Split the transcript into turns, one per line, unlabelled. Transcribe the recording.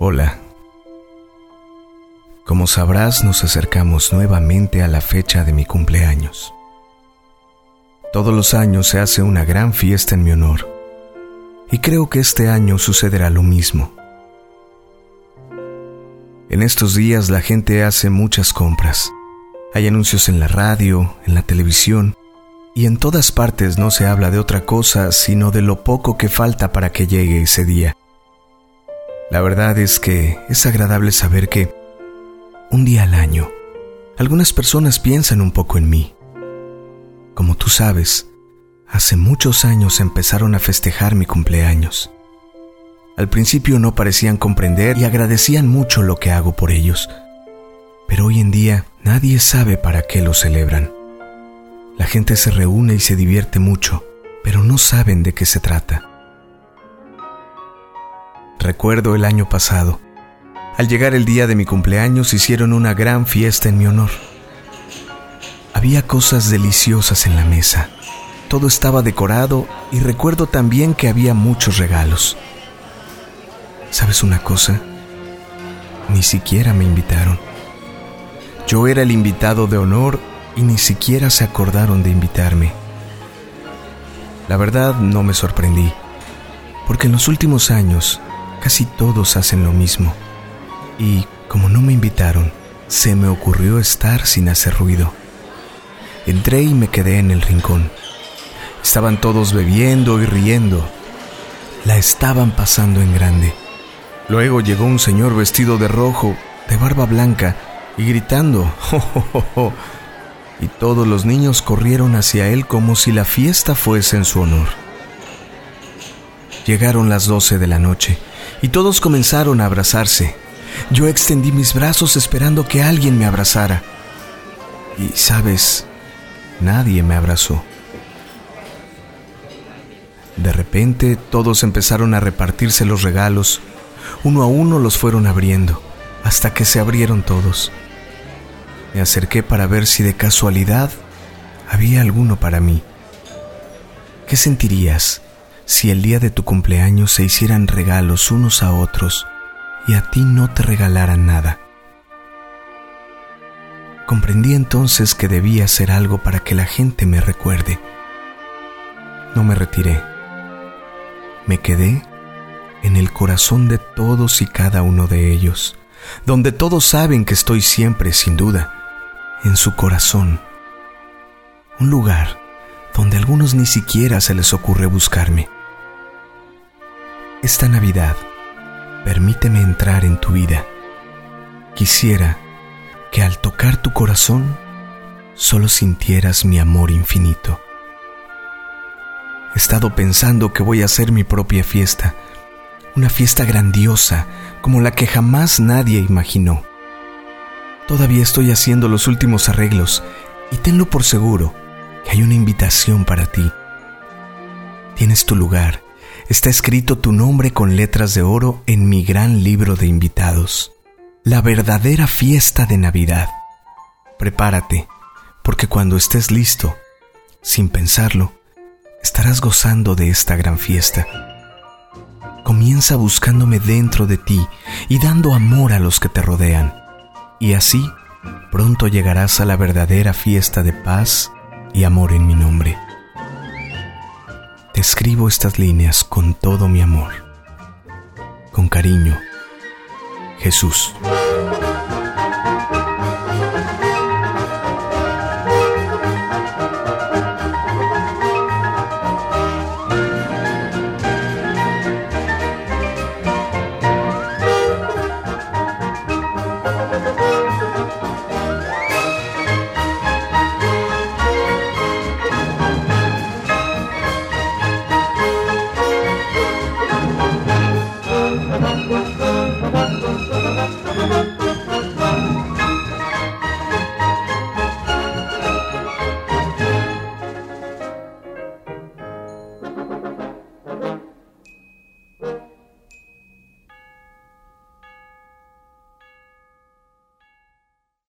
Hola. Como sabrás, nos acercamos nuevamente a la fecha de mi cumpleaños. Todos los años se hace una gran fiesta en mi honor, y creo que este año sucederá lo mismo. En estos días la gente hace muchas compras. Hay anuncios en la radio, en la televisión, y en todas partes no se habla de otra cosa sino de lo poco que falta para que llegue ese día. La verdad es que es agradable saber que un día al año algunas personas piensan un poco en mí. Como tú sabes, hace muchos años empezaron a festejar mi cumpleaños. Al principio no parecían comprender y agradecían mucho lo que hago por ellos, pero hoy en día nadie sabe para qué lo celebran. La gente se reúne y se divierte mucho, pero no saben de qué se trata. Recuerdo el año pasado. Al llegar el día de mi cumpleaños hicieron una gran fiesta en mi honor. Había cosas deliciosas en la mesa. Todo estaba decorado y recuerdo también que había muchos regalos. ¿Sabes una cosa? Ni siquiera me invitaron. Yo era el invitado de honor y ni siquiera se acordaron de invitarme. La verdad no me sorprendí, porque en los últimos años casi todos hacen lo mismo. Y como no me invitaron, se me ocurrió estar sin hacer ruido. Entré y me quedé en el rincón. Estaban todos bebiendo y riendo. La estaban pasando en grande. Luego llegó un señor vestido de rojo, de barba blanca, y gritando, ¡Oh, y todos los niños corrieron hacia él como si la fiesta fuese en su honor. Llegaron las doce de la noche y todos comenzaron a abrazarse. Yo extendí mis brazos esperando que alguien me abrazara. Y, sabes, nadie me abrazó. De repente todos empezaron a repartirse los regalos. Uno a uno los fueron abriendo, hasta que se abrieron todos. Me acerqué para ver si de casualidad había alguno para mí. ¿Qué sentirías si el día de tu cumpleaños se hicieran regalos unos a otros y a ti no te regalaran nada? Comprendí entonces que debía hacer algo para que la gente me recuerde. No me retiré. Me quedé en el corazón de todos y cada uno de ellos, donde todos saben que estoy siempre, sin duda en su corazón. Un lugar donde a algunos ni siquiera se les ocurre buscarme. Esta Navidad, permíteme entrar en tu vida. Quisiera que al tocar tu corazón solo sintieras mi amor infinito. He estado pensando que voy a hacer mi propia fiesta, una fiesta grandiosa como la que jamás nadie imaginó. Todavía estoy haciendo los últimos arreglos y tenlo por seguro que hay una invitación para ti. Tienes tu lugar. Está escrito tu nombre con letras de oro en mi gran libro de invitados. La verdadera fiesta de Navidad. Prepárate, porque cuando estés listo, sin pensarlo, estarás gozando de esta gran fiesta. Comienza buscándome dentro de ti y dando amor a los que te rodean y así pronto llegarás a la verdadera fiesta de paz y amor en mi nombre. Escribo estas líneas con todo mi amor. Con cariño, Jesús.